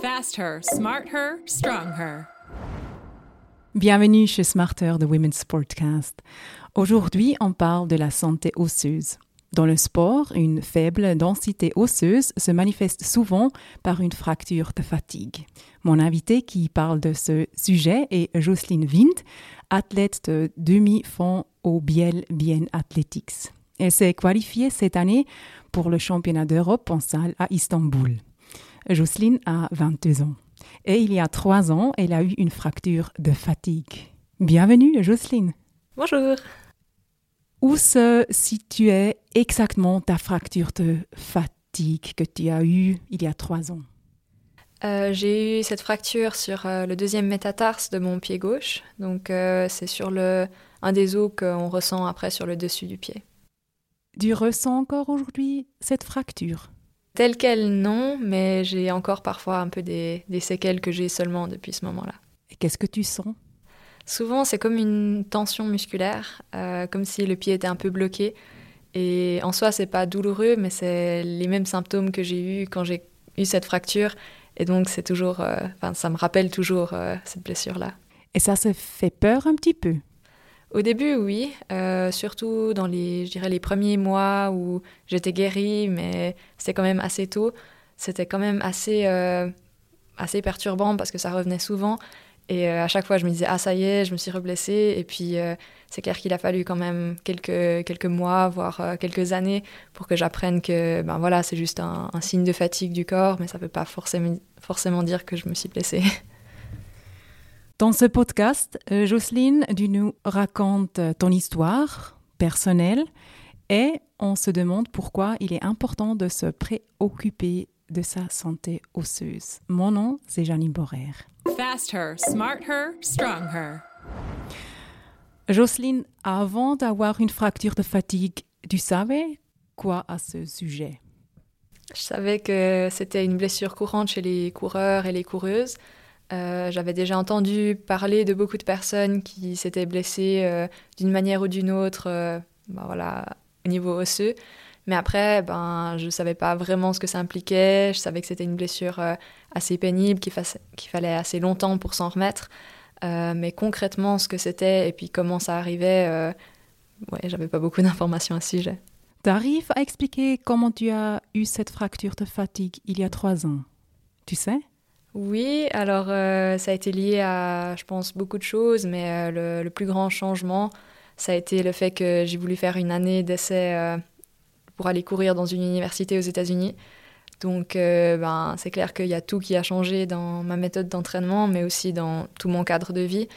Fast her, smart her, strong her. Bienvenue chez Smarter de Women's Sportcast. Aujourd'hui, on parle de la santé osseuse. Dans le sport, une faible densité osseuse se manifeste souvent par une fracture de fatigue. Mon invité qui parle de ce sujet est Jocelyne Wind, athlète de demi-fond au Biel Bien Athletics. Elle s'est qualifiée cette année pour le championnat d'Europe en salle à Istanbul. Jocelyne a 22 ans. Et il y a trois ans, elle a eu une fracture de fatigue. Bienvenue, Jocelyne. Bonjour. Où se situait exactement ta fracture de fatigue que tu as eue il y a trois ans? Euh, J'ai eu cette fracture sur euh, le deuxième métatarse de mon pied gauche. Donc, euh, c'est sur le, un des os qu'on ressent après sur le dessus du pied. Tu ressens encore aujourd'hui cette fracture? Telle qu'elle, non, mais j'ai encore parfois un peu des, des séquelles que j'ai seulement depuis ce moment-là. Et qu'est-ce que tu sens? Souvent, c'est comme une tension musculaire, euh, comme si le pied était un peu bloqué. Et en soi, c'est pas douloureux, mais c'est les mêmes symptômes que j'ai eu quand j'ai eu cette fracture. Et donc, c'est toujours, euh, ça me rappelle toujours euh, cette blessure-là. Et ça se fait peur un petit peu? Au début, oui, surtout dans les, je dirais, les premiers mois où j'étais guérie, mais c'était quand même assez tôt. C'était quand même assez, assez perturbant parce que ça revenait souvent. Et euh, à chaque fois, je me disais, ah ça y est, je me suis reblessée. Et puis, euh, c'est clair qu'il a fallu quand même quelques, quelques mois, voire euh, quelques années, pour que j'apprenne que ben voilà, c'est juste un, signe de fatigue du corps, mais ça ne veut pas forcément, forcément dire que je me suis blessée. Dans ce podcast, Jocelyne, tu nous racontes ton histoire personnelle et on se demande pourquoi il est important de se préoccuper de sa santé osseuse. Mon nom, c'est Janine Borer. Fast her, smart her, strong her. Jocelyne, avant d'avoir une fracture de fatigue, tu savais quoi à ce sujet? Je savais que c'était une blessure courante chez les coureurs et les coureuses. Euh, j'avais déjà entendu parler de beaucoup de personnes qui s'étaient blessées euh, d'une manière ou d'une autre euh, ben voilà, au niveau osseux. Mais après, ben, je ne savais pas vraiment ce que ça impliquait. Je savais que c'était une blessure assez pénible, qu'il, fallait assez longtemps pour s'en remettre. Mais concrètement, ce que c'était et puis comment ça arrivait, ouais, j'avais pas beaucoup d'informations à ce sujet. Tu arrives à expliquer comment tu as eu cette fracture de fatigue il y a trois ans? Tu sais? Oui, alors ça a été lié à, je pense, beaucoup de choses, mais le, le, plus grand changement, ça a été le fait que j'ai voulu faire une année d'essai pour aller courir dans une université aux États-Unis. Donc, euh, ben, c'est clair qu'il y a tout qui a changé dans ma méthode d'entraînement, mais aussi dans tout mon cadre de vie.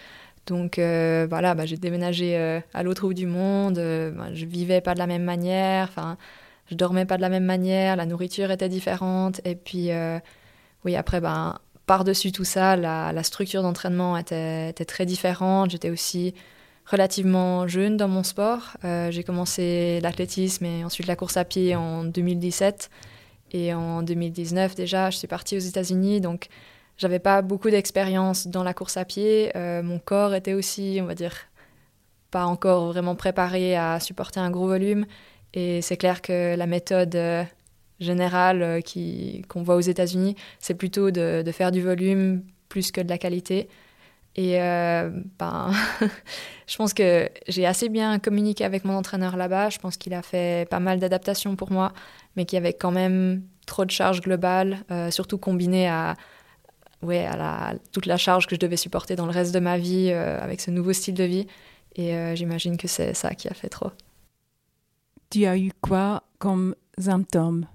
Donc, euh, voilà, ben, j'ai déménagé euh, à l'autre bout du monde. Ben, je vivais pas de la même manière. Enfin, je dormais pas de la même manière. La nourriture était différente. Et puis, oui, après, ben, par-dessus tout ça, la, structure d'entraînement était, très différente. J'étais aussi relativement jeune dans mon sport. Euh, j'ai commencé l'athlétisme et ensuite la course à pied en 2017. Et en 2019 déjà, je suis partie aux États-Unis, donc j'avais pas beaucoup d'expérience dans la course à pied. Euh, mon corps était aussi, on va dire, pas encore vraiment préparé à supporter un gros volume. Et c'est clair que la méthode euh, générale qu'on voit aux États-Unis, c'est plutôt de, faire du volume plus que de la qualité. Et euh, ben, je pense que j'ai assez bien communiqué avec mon entraîneur là-bas. Je pense qu'il a fait pas mal d'adaptations pour moi, mais qu'il y avait quand même trop de charges globales, euh, surtout combinées à, ouais, à toute la charge que je devais supporter dans le reste de ma vie avec ce nouveau style de vie. Et j'imagine que c'est ça qui a fait trop. Tu as eu quoi comme symptômes?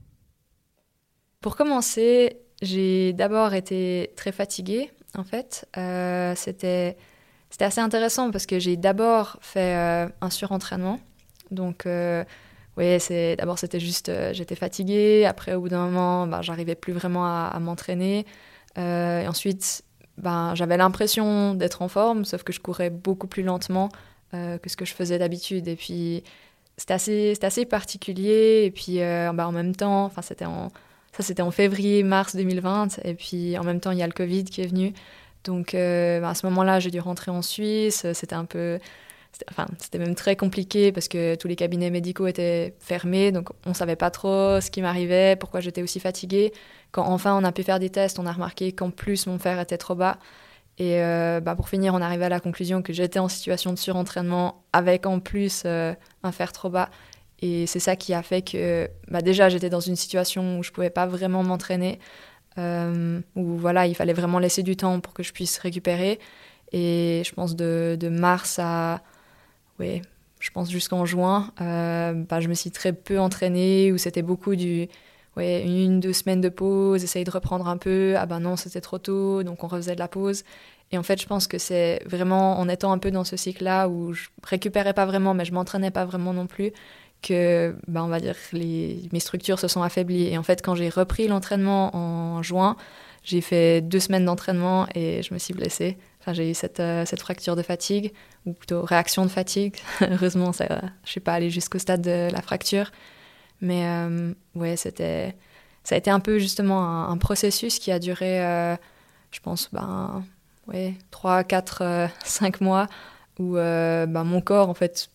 Pour commencer, j'ai d'abord été très fatiguée en fait. Euh, c'était assez intéressant parce que j'ai d'abord fait euh, un surentraînement. Donc, euh, oui, d'abord c'était juste, j'étais fatiguée. Après, au bout d'un moment, ben, j'arrivais plus vraiment à, m'entraîner. ensuite, ben, j'avais l'impression d'être en forme, sauf que je courais beaucoup plus lentement que ce que je faisais d'habitude. Et puis, c'était assez, particulier. Et puis, ben, en même temps, c'était en ça, c'était en février-mars 2020. Et puis, en même temps, il y a le Covid qui est venu. Donc, euh, bah, à ce moment-là, j'ai dû rentrer en Suisse. C'était un peu, enfin, c'était même très compliqué parce que tous les cabinets médicaux étaient fermés, donc on savait pas trop ce qui m'arrivait, pourquoi j'étais aussi fatiguée. Quand enfin on a pu faire des tests, on a remarqué qu'en plus mon fer était trop bas. Et euh, bah, pour finir, on arrivait à la conclusion que j'étais en situation de surentraînement avec en plus euh, un fer trop bas. Et c'est ça qui a fait que bah, déjà j'étais dans une situation où je pouvais pas vraiment m'entraîner, euh, où voilà, il fallait vraiment laisser du temps pour que je puisse récupérer. Et je pense de, mars à, oui, je pense jusqu'en juin, euh, bah, je me suis très peu entraînée, où c'était beaucoup du, ouais, une, deux semaines de pause, essayer de reprendre un peu, ah ben non, c'était trop tôt, donc on refaisait de la pause. Et en fait, je pense que c'est vraiment en étant un peu dans ce cycle-là où je récupérais pas vraiment, mais je m'entraînais pas vraiment non plus, que, ben, on va dire, les, mes structures se sont affaiblies. Et en fait, quand j'ai repris l'entraînement en juin, j'ai fait deux semaines d'entraînement et je me suis blessée. Enfin, j'ai eu cette, euh, cette, fracture de fatigue, ou plutôt réaction de fatigue. Heureusement, je ne suis pas allée jusqu'au stade de la fracture. Mais euh, ouais, c'était, ça a été un peu justement un, processus qui a duré, euh, je pense, ben, ouais, 3, 4, 5 mois, où ben, mon corps, en fait,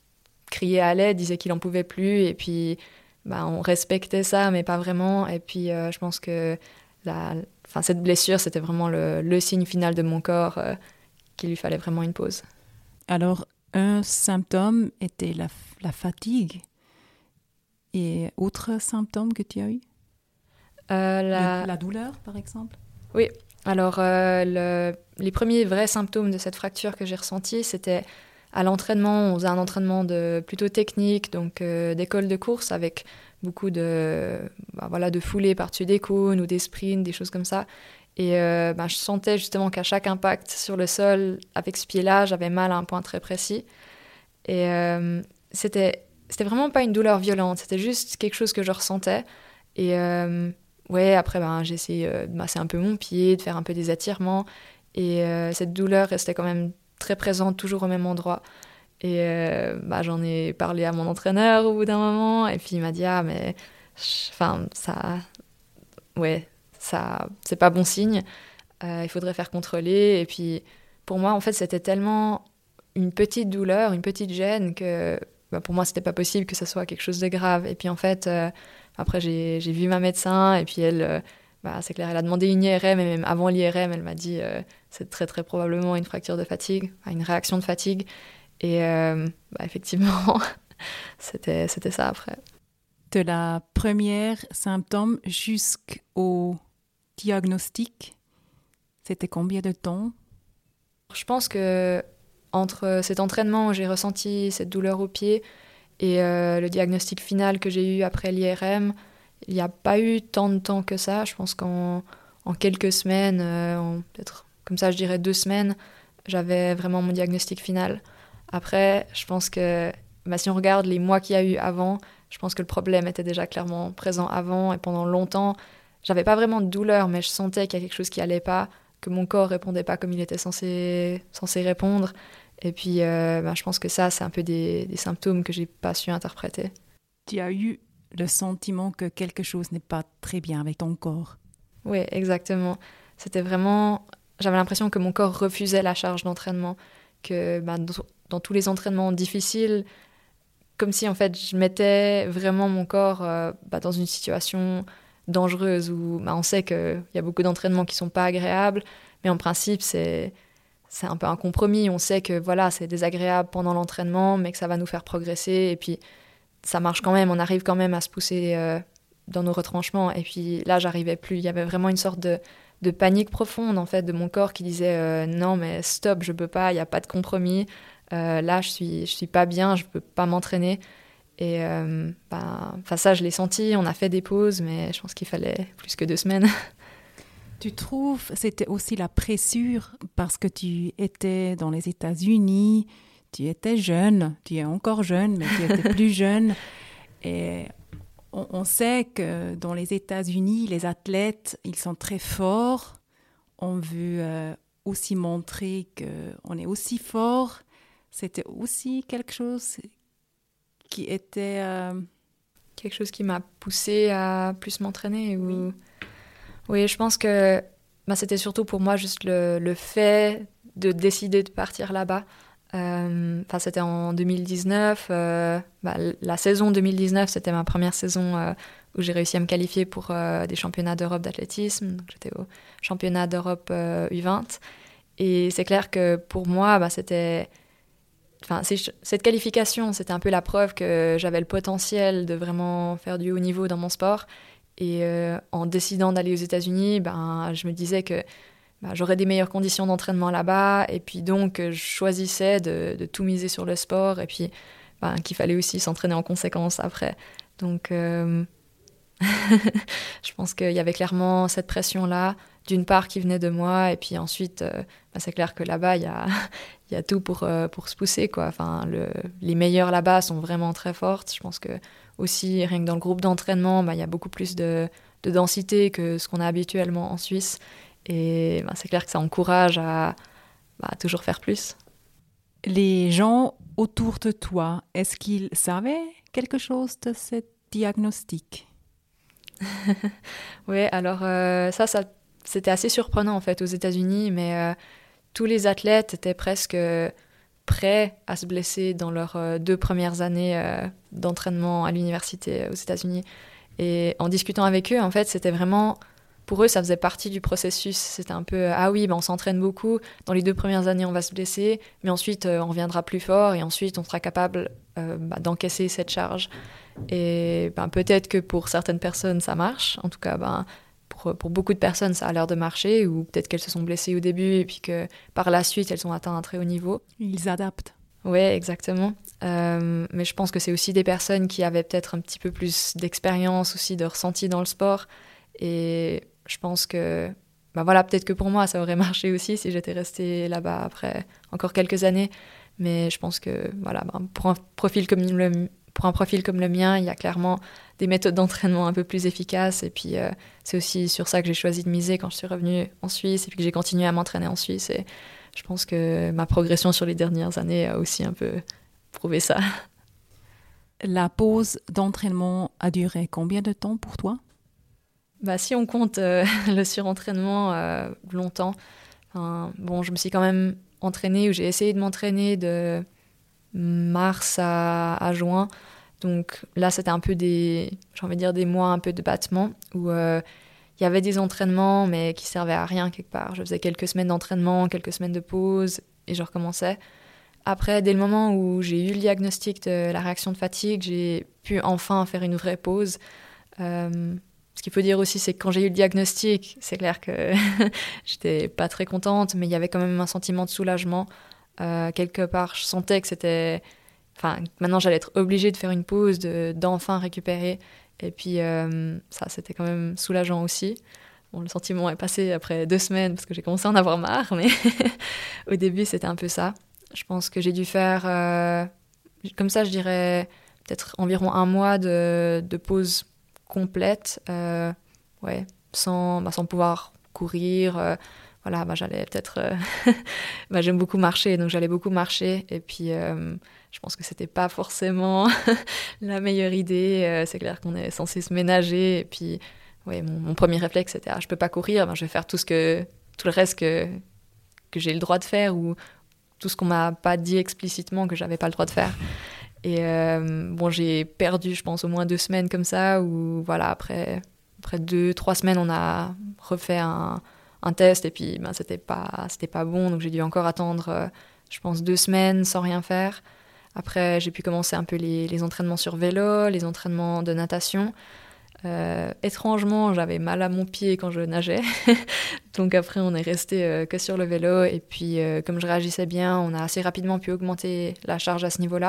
criait à l'aide, disait qu'il n'en pouvait plus, et puis ben, on respectait ça, mais pas vraiment. Et puis je pense que la, enfin, cette blessure, c'était vraiment le, le, signe final de mon corps qu'il lui fallait vraiment une pause. Alors, un symptôme était la, la fatigue. Et autre symptôme que tu as eu? Euh, la... la... douleur, par exemple? Oui. Alors, euh, le... les premiers vrais symptômes de cette fracture que j'ai ressentis, c'était à l'entraînement. On faisait un entraînement de, plutôt technique, donc euh, d'école de course avec beaucoup de, bah, voilà, de foulées par-dessus des cônes ou des sprints, des choses comme ça. Et euh, bah, je sentais justement qu'à chaque impact sur le sol, avec ce pied-là, j'avais mal à un point très précis. Et euh, c'était vraiment pas une douleur violente, c'était juste quelque chose que je ressentais. Et euh, ouais, après, ben, j'ai essayé de masser un peu mon pied, de faire un peu des attirements. Et cette douleur restait quand même très présente, toujours au même endroit. Et bah, j'en ai parlé à mon entraîneur au bout d'un moment, et puis il m'a dit Ah, mais. Enfin, ça. Ouais, ça, c'est pas bon signe. il faudrait faire contrôler. Et puis, pour moi, en fait, c'était tellement une petite douleur, une petite gêne que bah, pour moi, c'était pas possible que ça soit quelque chose de grave. Et puis, en fait, après, j'ai vu ma médecin et puis elle, bah, c'est clair, elle a demandé une IRM et même avant l'IRM, elle m'a dit c'est très, très probablement une fracture de fatigue, une réaction de fatigue. Et bah, effectivement, c'était ça après. De la première symptôme jusqu'au diagnostic, c'était combien de temps? Je pense que entre cet entraînement où j'ai ressenti cette douleur au pied et euh, le diagnostic final que j'ai eu après l'IRM, il n'y a pas eu tant de temps que ça. Je pense qu'en en quelques semaines, euh, peut-être comme ça je dirais deux semaines, j'avais vraiment mon diagnostic final. Après, je pense que bah, si on regarde les mois qu'il y a eu avant, je pense que le problème était déjà clairement présent avant et pendant longtemps, j'avais pas vraiment de douleur, mais je sentais qu'il y a quelque chose qui allait pas, que mon corps répondait pas comme il était censé, censé répondre. Et puis, euh, ben, je pense que ça, c'est un peu des, des symptômes que j'ai pas su interpréter. Tu as eu le sentiment que quelque chose n'est pas très bien avec ton corps. Oui, exactement. C'était vraiment. J'avais l'impression que mon corps refusait la charge d'entraînement, que ben, dans, tous les entraînements difficiles, comme si en fait je mettais vraiment mon corps euh, ben, dans une situation dangereuse où bah, on sait qu'il y a beaucoup d'entraînements qui sont pas agréables, mais en principe, c'est c'est un peu un compromis. On sait que voilà, c'est désagréable pendant l'entraînement, mais que ça va nous faire progresser. Et puis, ça marche quand même. On arrive quand même à se pousser euh, dans nos retranchements. Et puis là, j'arrivais plus. Il y avait vraiment une sorte de, de panique profonde en fait de mon corps qui disait euh, non mais stop, je peux pas. Il n'y a pas de compromis. Euh, là, je suis je suis pas bien. Je peux pas m'entraîner. Et ben, ça, je l'ai senti. On a fait des pauses, mais je pense qu'il fallait plus que deux semaines. Tu trouves c'était aussi la pressure parce que tu étais dans les États-Unis, tu étais jeune, tu es encore jeune, mais tu étais plus jeune. Et on, sait que dans les États-Unis, les athlètes, ils sont très forts. On veut euh, aussi montrer qu'on est aussi fort. C'était aussi quelque chose qui était... Euh, Quelque chose qui m'a poussé à plus m'entraîner ou... Oui. je pense que bah, c'était surtout pour moi juste le, le, fait de décider de partir là-bas. Enfin, c'était en 2019. Bah, la saison 2019, c'était ma première saison où j'ai réussi à me qualifier pour des championnats d'Europe d'athlétisme. J'étais au championnat d'Europe U20. Et c'est clair que pour moi, bah, c'était Enfin, cette qualification, c'était un peu la preuve que j'avais le potentiel de vraiment faire du haut niveau dans mon sport. Et euh, en décidant d'aller aux États-Unis, ben, je me disais que ben, j'aurais des meilleures conditions d'entraînement là-bas. Et puis donc, je choisissais de, tout miser sur le sport. Et puis ben, qu'il fallait aussi s'entraîner en conséquence après. Donc, euh, je pense qu'il y avait clairement cette pression-là d'une part qui venait de moi, et puis ensuite, euh, bah, c'est clair que là-bas, il y a, tout pour, euh, pour se pousser. Quoi. Enfin, le, les meilleurs là-bas sont vraiment très fortes. Je pense que aussi, rien que dans le groupe d'entraînement, bah, il y a beaucoup plus de densité que ce qu'on a habituellement en Suisse. Et bah, c'est clair que ça encourage à toujours faire plus. Les gens autour de toi, est-ce qu'ils savaient quelque chose de ce diagnostic? Oui, alors euh, ça, ça c'était assez surprenant en fait aux États-Unis, mais euh, tous les athlètes étaient presque prêts à se blesser dans leurs euh, deux premières années euh, d'entraînement à l'université aux États-Unis. Et en discutant avec eux, en fait, c'était vraiment pour eux, ça faisait partie du processus. C'était un peu ah oui, ben, on s'entraîne beaucoup. Dans les deux premières années, on va se blesser, mais ensuite on reviendra plus fort et ensuite on sera capable bah, d'encaisser cette charge. Et ben, peut-être que pour certaines personnes ça marche. En tout cas, ben, pour, beaucoup de personnes, ça a l'air de marcher, ou peut-être qu'elles se sont blessées au début et puis que par la suite, elles ont atteint un très haut niveau. Ils adaptent. Oui, exactement. Euh, mais je pense que c'est aussi des personnes qui avaient peut-être un petit peu plus d'expérience aussi, de ressenti dans le sport. Et je pense que, bah voilà, peut-être que pour moi, ça aurait marché aussi si j'étais restée là-bas après encore quelques années. Mais je pense que, voilà, bah, pour un profil comme le, pour un profil comme le mien, il y a clairement des méthodes d'entraînement un peu plus efficaces. Et puis, euh, c'est aussi sur ça que j'ai choisi de miser quand je suis revenue en Suisse et puis que j'ai continué à m'entraîner en Suisse. Et je pense que ma progression sur les dernières années a aussi un peu prouvé ça. La pause d'entraînement a duré combien de temps pour toi? Bah, Si on compte euh, le surentraînement, euh, longtemps. bon, je me suis quand même entraînée ou j'ai essayé de m'entraîner de mars à, juin. Donc là, c'était un peu des, j'ai envie de dire, des mois un peu de battement où euh, il y avait des entraînements, mais qui servaient à rien quelque part. Je faisais quelques semaines d'entraînement, quelques semaines de pause, et je recommençais. Après, dès le moment où j'ai eu le diagnostic de la réaction de fatigue, j'ai pu enfin faire une vraie pause. Ce qu'il faut dire aussi, c'est que quand j'ai eu le diagnostic, c'est clair que j'étais pas très contente, mais il y avait quand même un sentiment de soulagement euh, quelque part, je sentais que c'était. Enfin, maintenant j'allais être obligée de faire une pause, d'enfin récupérer. Et puis, euh, ça, c'était quand même soulageant aussi. Bon, le sentiment est passé après deux semaines parce que j'ai commencé à en avoir marre, mais au début, c'était un peu ça. Je pense que j'ai dû faire, euh, comme ça, je dirais, peut-être environ un mois de pause complète, ouais, sans, bah, sans pouvoir courir voilà, bah, j'allais peut-être. Euh, bah, j'aime beaucoup marcher, donc j'allais beaucoup marcher. Et puis, euh, je pense que c'était pas forcément la meilleure idée. Euh, c'est clair qu'on est censé se ménager. Et puis, ouais, mon, premier réflexe, c'était ah, je peux pas courir, ben, je vais faire tout, ce que, tout le reste que, que j'ai le droit de faire ou tout ce qu'on m'a pas dit explicitement que j'avais pas le droit de faire. Et bon, j'ai perdu, je pense, au moins deux semaines comme ça, où voilà, après, après deux, trois semaines, on a refait un test et puis ben, c'était pas pas bon. Donc j'ai dû encore attendre euh, je pense deux semaines sans rien faire. Après j'ai pu commencer un peu les, les, entraînements sur vélo les entraînements de natation. Euh, étrangement j'avais mal à mon pied quand je nageais. Donc après on est resté euh, que sur le vélo. Et puis comme je réagissais bien on a assez rapidement pu augmenter la charge à ce niveau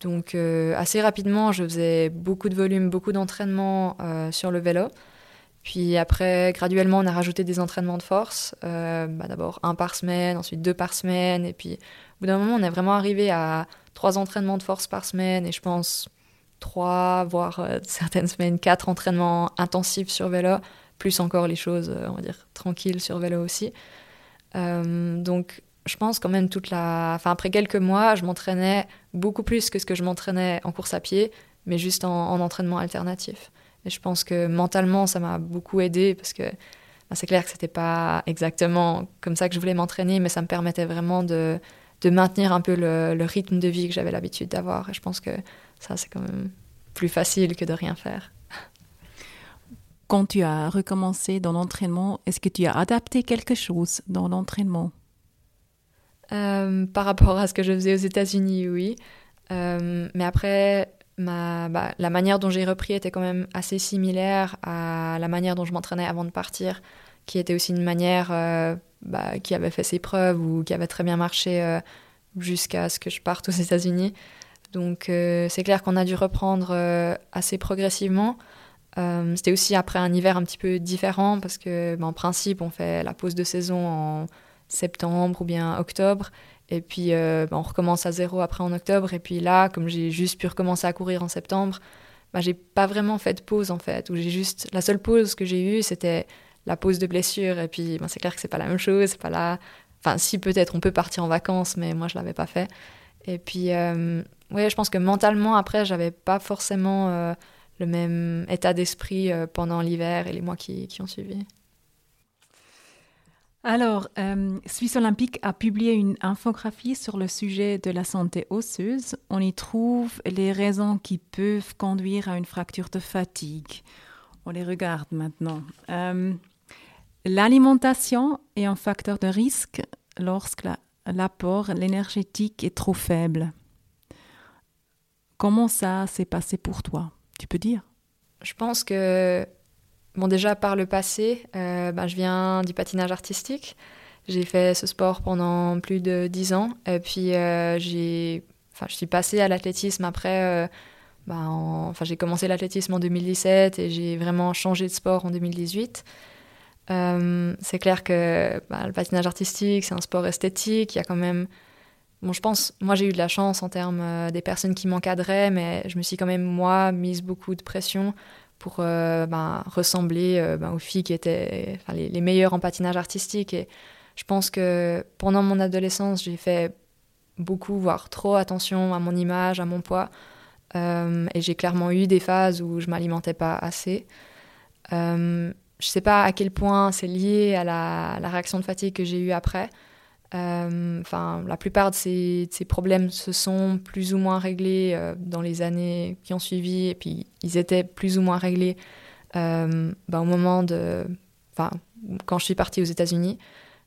donc assez rapidement je faisais beaucoup de volume beaucoup d'entraînement sur le vélo puis après, graduellement, on a rajouté des entraînements de force. Euh, bah D'abord un par semaine, ensuite deux par semaine. Et puis, au bout d'un moment, on est vraiment arrivé à trois entraînements de force par semaine. Et je pense trois, voire euh, certaines semaines, quatre entraînements intensifs sur vélo. Plus encore les choses, euh, on va dire, tranquilles sur vélo aussi. donc, je pense quand même toute la... Enfin, après quelques mois, je m'entraînais beaucoup plus que ce que je m'entraînais en course à pied, mais juste en entraînement alternatif. Et je pense que mentalement, ça m'a beaucoup aidé parce que bah, c'est clair que c'était pas exactement comme ça que je voulais m'entraîner, mais ça me permettait vraiment de, de maintenir un peu le, rythme de vie que j'avais l'habitude d'avoir. Et je pense que ça, c'est quand même plus facile que de rien faire. Quand tu as recommencé dans l'entraînement, est-ce que tu as adapté quelque chose dans l'entraînement? Euh, Par rapport à ce que je faisais aux États-Unis, oui. Euh, mais après, bah, la manière dont j'ai repris était quand même assez similaire à la manière dont je m'entraînais avant de partir, qui était aussi une manière euh, bah, qui avait fait ses preuves ou qui avait très bien marché jusqu'à ce que je parte aux États-Unis. Donc c'est clair qu'on a dû reprendre assez progressivement. C'était aussi après un hiver un petit peu différent parce que bah, en principe on fait la pause de saison en septembre ou bien octobre et puis bah, on recommence à zéro après en octobre et puis là comme j'ai juste pu recommencer à courir en septembre, bah, j'ai pas vraiment fait de pause en fait. Ou j'ai juste la seule pause que j'ai eue c'était la pause de blessure. Et puis, ben, c'est clair que c'est pas la même chose. Pas là. Enfin, si peut-être on peut partir en vacances, mais moi je l'avais pas fait. Et puis, euh, ouais, je pense que mentalement après, j'avais pas forcément euh, le même état d'esprit euh, pendant l'hiver et les mois qui ont suivi. Alors, Suisse Olympique a publié une infographie sur le sujet de la santé osseuse. On y trouve les raisons qui peuvent conduire à une fracture de fatigue. On les regarde maintenant. L'alimentation est un facteur de risque lorsque l'apport énergétique est trop faible. Comment ça s'est passé pour toi? Tu peux dire? Je pense que, bon, déjà par le passé, euh, ben, je viens du patinage artistique. J'ai fait ce sport pendant plus de dix ans. Et puis, euh, je suis passée à l'athlétisme après. Euh, ben, enfin, j'ai commencé l'athlétisme en 2017 et j'ai vraiment changé de sport en 2018. Euh, c'est clair que bah, le patinage artistique, c'est un sport esthétique. Il y a quand même. Bon, je pense, moi j'ai eu de la chance en termes des personnes qui m'encadraient, mais je me suis quand même, moi, mise beaucoup de pression pour euh, bah, ressembler bah, aux filles qui étaient les, meilleures en patinage artistique. Et je pense que pendant mon adolescence, j'ai fait beaucoup, voire trop attention à mon image, à mon poids. et j'ai clairement eu des phases où je m'alimentais pas assez je sais pas à quel point c'est lié à la, réaction de fatigue que j'ai eue après. Euh, enfin, la plupart de ces, problèmes se sont plus ou moins réglés euh, dans les années qui ont suivi, et puis ils étaient plus ou moins réglés euh, ben, au moment de, enfin, quand je suis partie aux États-Unis.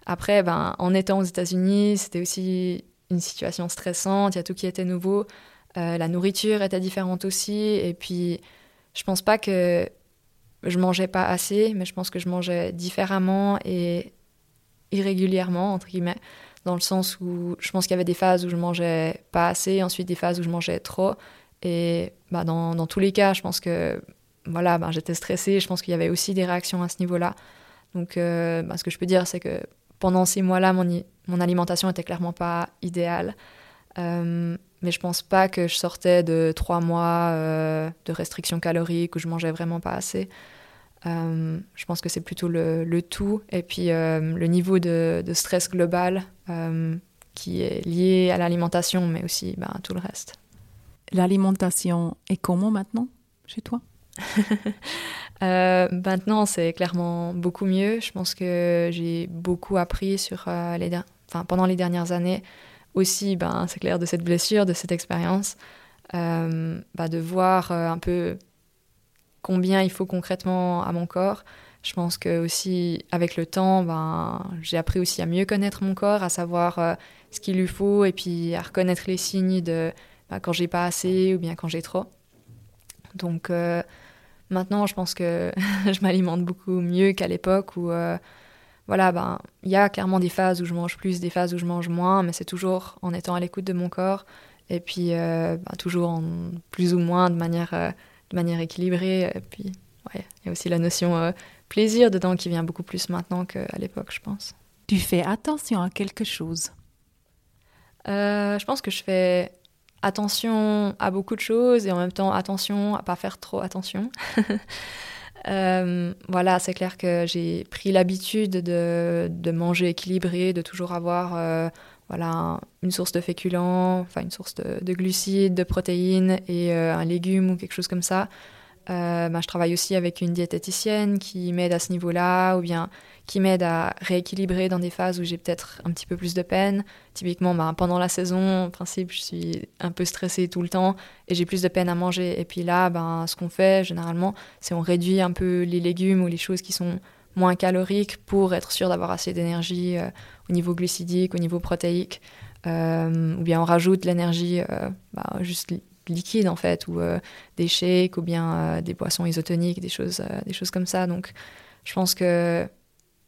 Après, ben, en étant aux États-Unis, c'était aussi une situation stressante. Il y a tout qui était nouveau. la nourriture était différente aussi, et puis je pense pas que je mangeais pas assez, mais je pense que je mangeais différemment et irrégulièrement, entre guillemets, dans le sens où je pense qu'il y avait des phases où je mangeais pas assez, ensuite des phases où je mangeais trop. Et bah, dans, dans tous les cas, je pense que voilà, bah, j'étais stressée, je pense qu'il y avait aussi des réactions à ce niveau-là. Donc, euh, bah, ce que je peux dire, c'est que pendant ces mois-là, mon, mon alimentation était clairement pas idéale. Euh, mais je pense pas que je sortais de trois mois euh, de restrictions caloriques où je mangeais vraiment pas assez. Euh, je pense que c'est plutôt le, le, tout et puis euh, le niveau de, de, stress global qui est lié à l'alimentation, mais aussi ben, à tout le reste. L'alimentation est comment maintenant chez toi? Maintenant, c'est clairement beaucoup mieux. Je pense que j'ai beaucoup appris sur les, enfin, pendant les dernières années aussi, ben, c'est clair, de cette blessure, de cette expérience, euh, bah, de voir euh, un peu combien il faut concrètement à mon corps. Je pense que aussi avec le temps, ben, j'ai appris aussi à mieux connaître mon corps, à savoir euh, ce qu'il lui faut et puis à reconnaître les signes de ben, quand j'ai pas assez ou bien quand j'ai trop. Donc maintenant, je pense que je m'alimente beaucoup mieux qu'à l'époque où voilà, ben, il y a clairement des phases où je mange plus, des phases où je mange moins, mais c'est toujours en étant à l'écoute de mon corps et puis euh, ben, toujours en plus ou moins de manière, euh, de manière équilibrée. Et puis, il y a aussi la notion euh, plaisir dedans qui vient beaucoup plus maintenant qu'à l'époque, je pense. Tu fais attention à quelque chose? Je pense que je fais attention à beaucoup de choses et en même temps attention à pas faire trop attention. Euh, voilà, c'est clair que j'ai pris l'habitude de, de, manger équilibré, de toujours avoir euh, voilà, une source de féculents, enfin une source de, glucides, de protéines et euh, un légume ou quelque chose comme ça. bah, je travaille aussi avec une diététicienne qui m'aide à ce niveau-là, ou bien qui m'aide à rééquilibrer dans des phases où j'ai peut-être un petit peu plus de peine. Typiquement, bah, pendant la saison, en principe, je suis un peu stressée tout le temps et j'ai plus de peine à manger. Et puis là, ben, ce qu'on fait généralement, c'est on réduit un peu les légumes ou les choses qui sont moins caloriques pour être sûr d'avoir assez d'énergie euh, au niveau glucidique, au niveau protéique. Euh, ou bien on rajoute l'énergie euh, bah, juste liquide en fait, ou des shakes, ou bien des boissons isotoniques, des choses, des choses comme ça. Donc je pense que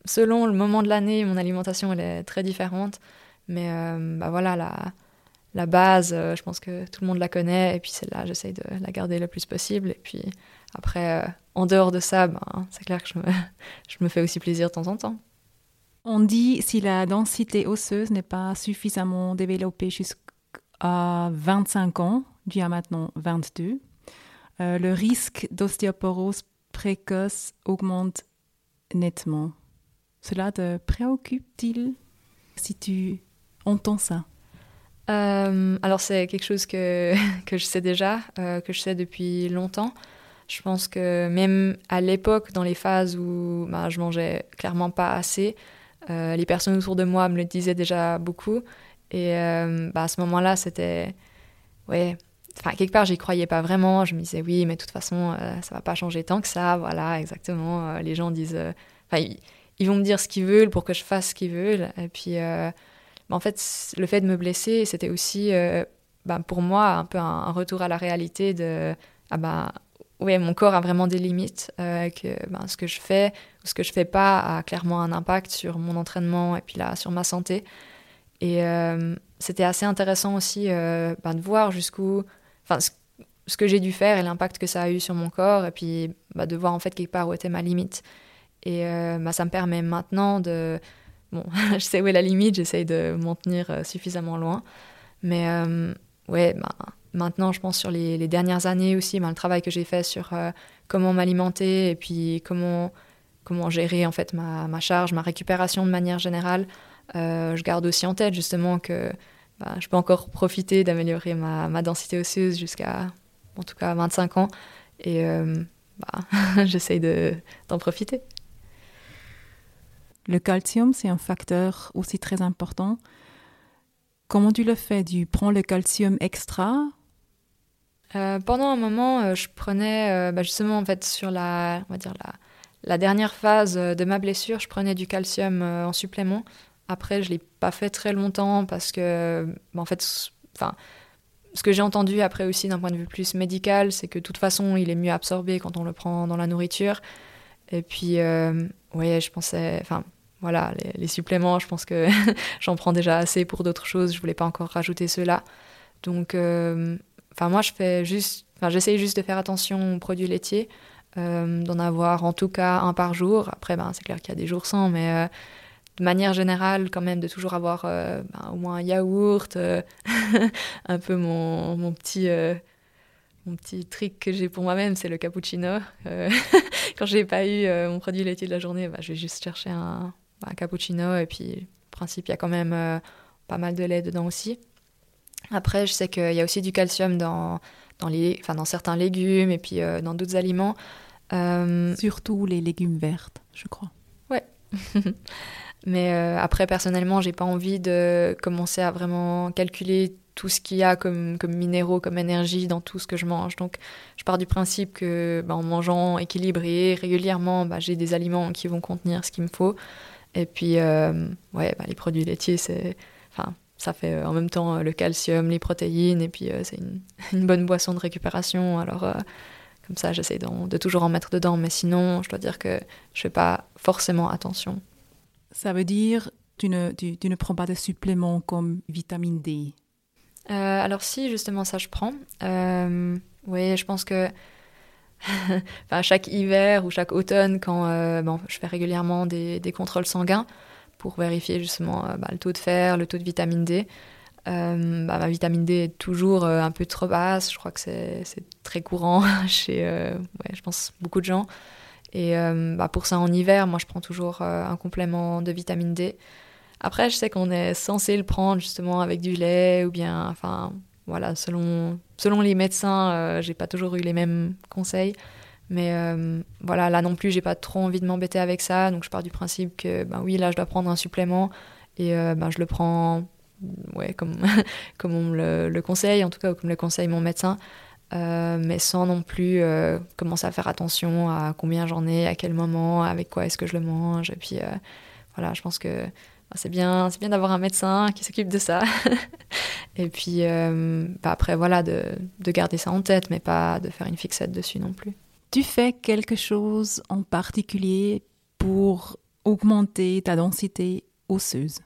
selon le moment de l'année, mon alimentation elle est très différente. Mais bah voilà, la, la base, euh, je pense que tout le monde la connaît. Et puis celle-là, j'essaye de la garder le plus possible. Et puis après, euh, en dehors de ça, ben, c'est clair que je me, fais aussi plaisir de temps en temps. On dit si la densité osseuse n'est pas suffisamment développée jusqu'à 25 ans, y a maintenant 22, le risque d'ostéoporose précoce augmente nettement. Cela te préoccupe-t-il? Si tu entends ça euh, Alors c'est quelque chose que, que je sais déjà, euh, que je sais depuis longtemps. Je pense que même à l'époque, dans les phases où bah, je mangeais clairement pas assez, euh, les personnes autour de moi me le disaient déjà beaucoup. Et bah, à ce moment-là, c'était... Ouais, enfin, quelque part, j'y croyais pas vraiment. Je me disais, oui, mais de toute façon, ça va pas changer tant que ça. Voilà, exactement. les gens disent... Enfin, ils vont me dire ce qu'ils veulent pour que je fasse ce qu'ils veulent. Et puis, euh, en fait, le fait de me blesser, c'était aussi, euh, ben, pour moi, un peu un, retour à la réalité de, ah ben, oui, mon corps a vraiment des limites, euh, que ben, ce que je fais ou ce que je fais pas a clairement un impact sur mon entraînement et puis là, sur ma santé. Et c'était assez intéressant aussi ben, de voir jusqu'où, enfin, ce, que j'ai dû faire et l'impact que ça a eu sur mon corps, et puis de voir en fait quelque part où était ma limite. Et euh, bah, ça me permet maintenant de... Bon, je sais où est la limite, j'essaye de m'en tenir euh, suffisamment loin. Mais euh, ouais, bah, maintenant, je pense sur les, dernières années aussi, bah, le travail que j'ai fait sur comment m'alimenter et puis comment, comment gérer en fait ma, charge, ma récupération de manière générale. je garde aussi en tête justement que bah, je peux encore profiter d'améliorer ma, ma, densité osseuse jusqu'à en tout cas 25 ans. Et bah, j'essaye d'en profiter. Le calcium, c'est un facteur aussi très important. Comment tu le fais? Tu prends le calcium extra? Euh, Pendant un moment, euh, je prenais euh, bah, justement en fait sur la, on va dire la, dernière phase de ma blessure, je prenais du calcium en supplément. Après, je l'ai pas fait très longtemps parce que, bah, en fait, enfin, ce que j'ai entendu après aussi d'un point de vue plus médical, c'est que de toute façon, il est mieux absorbé quand on le prend dans la nourriture. Et puis, oui, je pensais, enfin, voilà, les, suppléments, je pense que j'en prends déjà assez pour d'autres choses. Je voulais pas encore rajouter cela. Donc, euh, enfin, moi, je fais juste, enfin, j'essaye juste de faire attention aux produits laitiers, euh, d'en avoir en tout cas un par jour. Après, ben, c'est clair qu'il y a des jours sans, mais euh, de manière générale, quand même, de toujours avoir ben, au moins un yaourt, un peu mon, mon petit mon petit trick que j'ai pour moi-même, c'est le cappuccino. quand j'ai pas eu mon produit laitier de la journée, bah, je vais juste chercher un, un cappuccino et puis, en principe, il y a quand même euh, pas mal de lait dedans aussi. Après, je sais qu'il y a aussi du calcium dans, dans, les, enfin, dans certains légumes et puis euh, dans d'autres aliments. Euh, Surtout les légumes verts, je crois. Ouais. Mais après, personnellement, j'ai pas envie de commencer à vraiment calculer tout ce qu'il y a comme, comme minéraux, comme énergie dans tout ce que je mange. Donc, je pars du principe que bah, en mangeant équilibré régulièrement, bah, j'ai des aliments qui vont contenir ce qu'il me faut. Et puis, euh, ouais, bah, les produits laitiers, c'est, enfin, ça fait euh, en même temps euh, le calcium, les protéines, et puis c'est une, une, bonne boisson de récupération. Alors, comme ça, j'essaie de, toujours en mettre dedans, mais sinon, je dois dire que je fais pas forcément attention. Ça veut dire tu ne, tu, tu ne prends pas de suppléments comme vitamine D? Alors si, justement, ça je prends. oui, je pense que chaque hiver ou chaque automne, quand euh, je fais régulièrement des, contrôles sanguins pour vérifier justement euh, bah, le taux de fer, le taux de vitamine D. Euh, bah, ma vitamine D est toujours un peu trop basse. Je crois que c'est très courant chez, je pense, beaucoup de gens. Et bah, pour ça, en hiver, moi, je prends toujours un complément de vitamine D. Après, je sais qu'on est censé le prendre justement avec du lait ou bien, enfin, voilà, selon, selon les médecins, euh, j'ai pas toujours eu les mêmes conseils. Mais voilà, là non plus, j'ai pas trop envie de m'embêter avec ça. Donc je pars du principe que, ben oui, là, je dois prendre un supplément et ben, je le prends ouais, comme, comme on me le, conseille, en tout cas, comme le conseille mon médecin. mais sans non plus commencer à faire attention à combien j'en ai, à quel moment, avec quoi est-ce que je le mange. Et puis voilà, je pense que c'est bien, c'est bien d'avoir un médecin qui s'occupe de ça. et puis euh, bah, après, voilà, de, de, garder ça en tête, mais pas de faire une fixette dessus non plus. Tu fais quelque chose en particulier pour augmenter ta densité osseuse?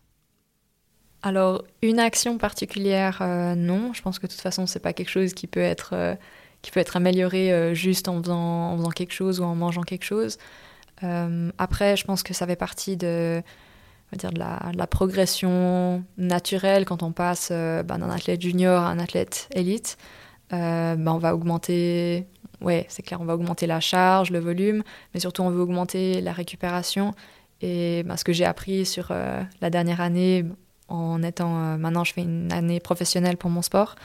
Alors, une action particulière, euh, non. Je pense que de toute façon, c'est pas quelque chose qui peut être, euh, qui peut être amélioré juste en faisant, en faisant quelque chose ou en mangeant quelque chose. après, je pense que ça fait partie de on va dire de la, progression naturelle quand on passe euh, bah, d'un athlète junior à un athlète élite. Euh, bah, on va augmenter, ouais, c'est clair, on va augmenter la charge, le volume, mais surtout on veut augmenter la récupération. Et bah, ce que j'ai appris sur euh, la dernière année, en étant maintenant je fais une année professionnelle pour mon sport,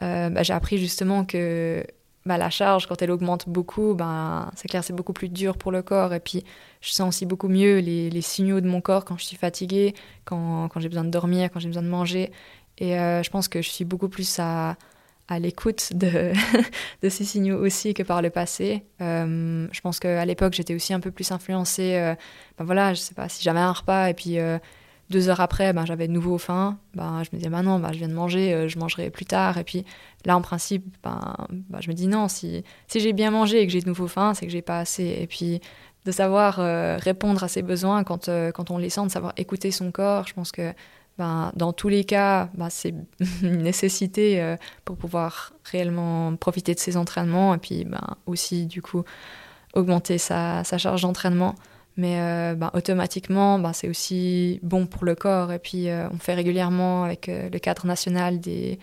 j'ai appris justement que bah, la charge, quand elle augmente beaucoup, ben, c'est clair, c'est beaucoup plus dur pour le corps. Et puis, je sens aussi beaucoup mieux les, les signaux de mon corps quand je suis fatiguée, quand, quand j'ai besoin de dormir, quand j'ai besoin de manger. Et euh, je pense que je suis beaucoup plus à, à l'écoute de, de, ces signaux aussi que par le passé. Euh, je pense qu'à l'époque, j'étais aussi un peu plus influencée. Euh, ben voilà, je sais pas, si j'avais un repas et puis deux heures après, ben, j'avais de nouveau faim. Ben, je me disais, ben non, ben, je viens de manger, euh, je mangerai plus tard. Et puis là, en principe, ben, ben je me dis non, si, si j'ai bien mangé et que j'ai de nouveau faim, c'est que j'ai pas assez. Et puis de savoir euh, répondre à ses besoins quand, euh, quand on les sent, de savoir écouter son corps, je pense que ben, dans tous les cas, ben, c'est une nécessité pour pouvoir réellement profiter de ses entraînements et puis ben, aussi, du coup, augmenter sa, sa charge d'entraînement. Mais euh, bah, automatiquement, bah, c'est aussi bon pour le corps. Et puis, euh, on fait régulièrement avec euh, le cadre national des,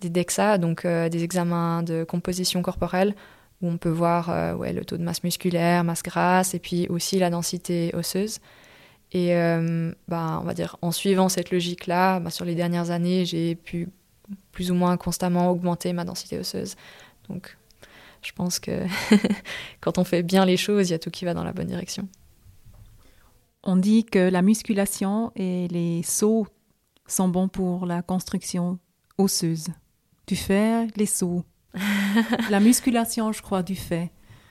des DEXA, donc des examens de composition corporelle, où on peut voir ouais, le taux de masse musculaire, masse grasse, et puis aussi la densité osseuse. Et bah, on va dire, en suivant cette logique-là, bah, sur les dernières années, j'ai pu plus ou moins constamment augmenter ma densité osseuse. Donc, je pense que quand on fait bien les choses, il y a tout qui va dans la bonne direction. On dit que la musculation et les sauts sont bons pour la construction osseuse. Tu fais les sauts. la musculation, je crois, du fait.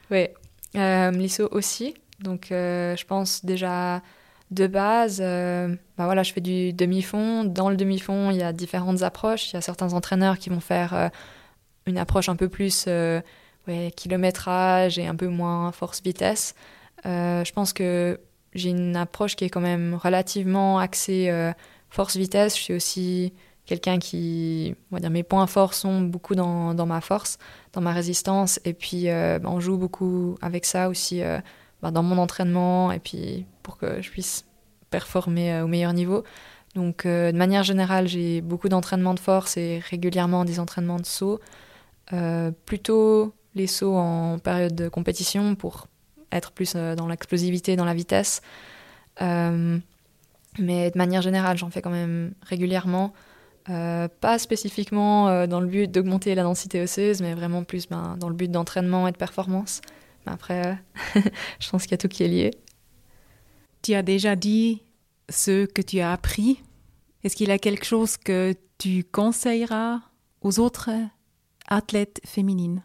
Oui, euh, les sauts aussi. Donc, euh, je pense déjà de base, euh, bah voilà, je fais du demi-fond. Dans le demi-fond, il y a différentes approches. Il y a certains entraîneurs qui vont faire une approche un peu plus kilométrage et un peu moins force-vitesse. je pense que j'ai une approche qui est quand même relativement axée euh, force-vitesse. Je suis aussi quelqu'un qui, on va dire, mes points forts sont beaucoup dans, dans ma force, dans ma résistance. Et puis, euh, ben, on joue beaucoup avec ça aussi euh, ben, dans mon entraînement et puis pour que je puisse performer au meilleur niveau. Donc, de manière générale, j'ai beaucoup d'entraînements de force et régulièrement des entraînements de saut. plutôt les sauts en période de compétition pour être plus euh, dans l'explosivité, dans la vitesse. Euh, mais de manière générale, j'en fais quand même régulièrement. Euh, pas spécifiquement dans le but d'augmenter la densité osseuse, mais vraiment plus ben, dans le but d'entraînement et de performance. Mais après, je pense qu'il y a tout qui est lié. Tu as déjà dit ce que tu as appris. Est-ce qu'il y a quelque chose que tu conseilleras aux autres athlètes féminines?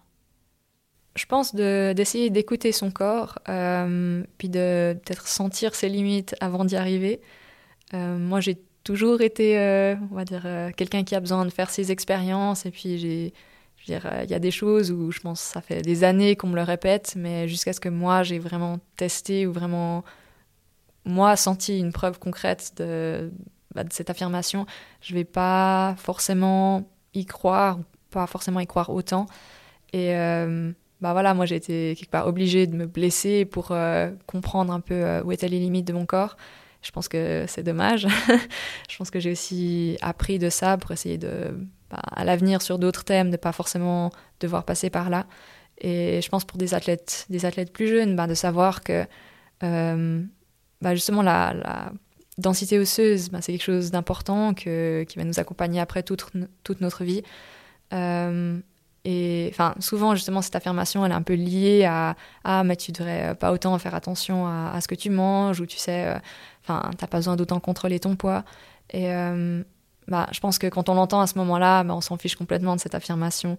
Je pense d'essayer d'écouter son corps, euh, puis de peut-être sentir ses limites avant d'y arriver. Euh, moi, j'ai toujours été, euh, on va dire, quelqu'un qui a besoin de faire ses expériences, et puis il y a des choses où je pense que ça fait des années qu'on me le répète, mais jusqu'à ce que moi j'ai vraiment testé ou vraiment moi senti une preuve concrète de, bah, cette affirmation, je vais pas forcément y croire, pas forcément y croire autant. Et bah voilà, moi j'ai été quelque part obligée de me blesser pour euh, comprendre un peu euh, où étaient les limites de mon corps. Je pense que c'est dommage. je pense que j'ai aussi appris de ça pour essayer de, bah, à l'avenir sur d'autres thèmes, de pas forcément devoir passer par là. Et je pense pour des athlètes, des athlètes plus jeunes, bah, de savoir que euh, bah, justement la, densité osseuse, c'est quelque chose d'important qui va nous accompagner après toute, toute notre vie. Et enfin, souvent, justement, cette affirmation, elle est un peu liée à Ah, mais tu devrais pas autant faire attention à, ce que tu manges, ou tu sais, euh, enfin, t'as pas besoin d'autant contrôler ton poids. Et euh, bah, je pense que quand on l'entend à ce moment-là, bah, on s'en fiche complètement de cette affirmation.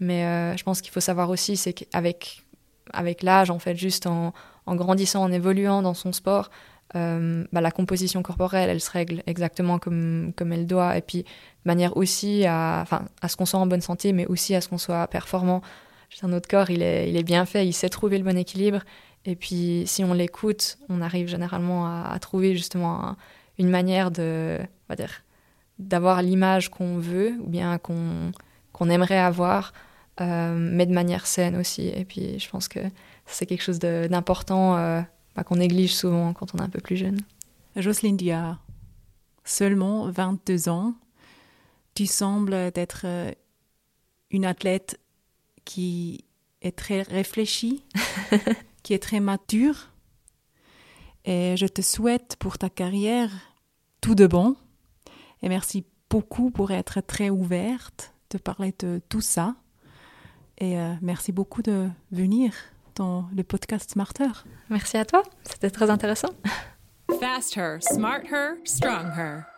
Mais euh, je pense qu'il faut savoir aussi, c'est qu'avec avec, l'âge, en fait, juste en, en, grandissant, en évoluant dans son sport, bah, la composition corporelle, elle se règle exactement comme, comme elle doit. Et puis, manière aussi à, à ce qu'on soit en bonne santé, mais aussi à ce qu'on soit performant. Notre corps, il est, il est bien fait, il sait trouver le bon équilibre. Et puis, si on l'écoute, on arrive généralement à, trouver justement une manière de, on va dire, d'avoir l'image qu'on veut ou bien qu'on qu'on aimerait avoir, euh, mais de manière saine aussi. Et puis, je pense que c'est quelque chose d'important euh, bah, qu'on néglige souvent quand on est un peu plus jeune. Jocelyne Dia, seulement 22 ans, tu sembles être euh, une athlète qui est très réfléchie, qui est très mature. Et je te souhaite pour ta carrière tout de bon. Et merci beaucoup pour être très ouverte, de parler de tout ça. Et euh, merci beaucoup de venir dans le podcast Smarter. Merci à toi, c'était très intéressant. Fast her, smart her, strong her.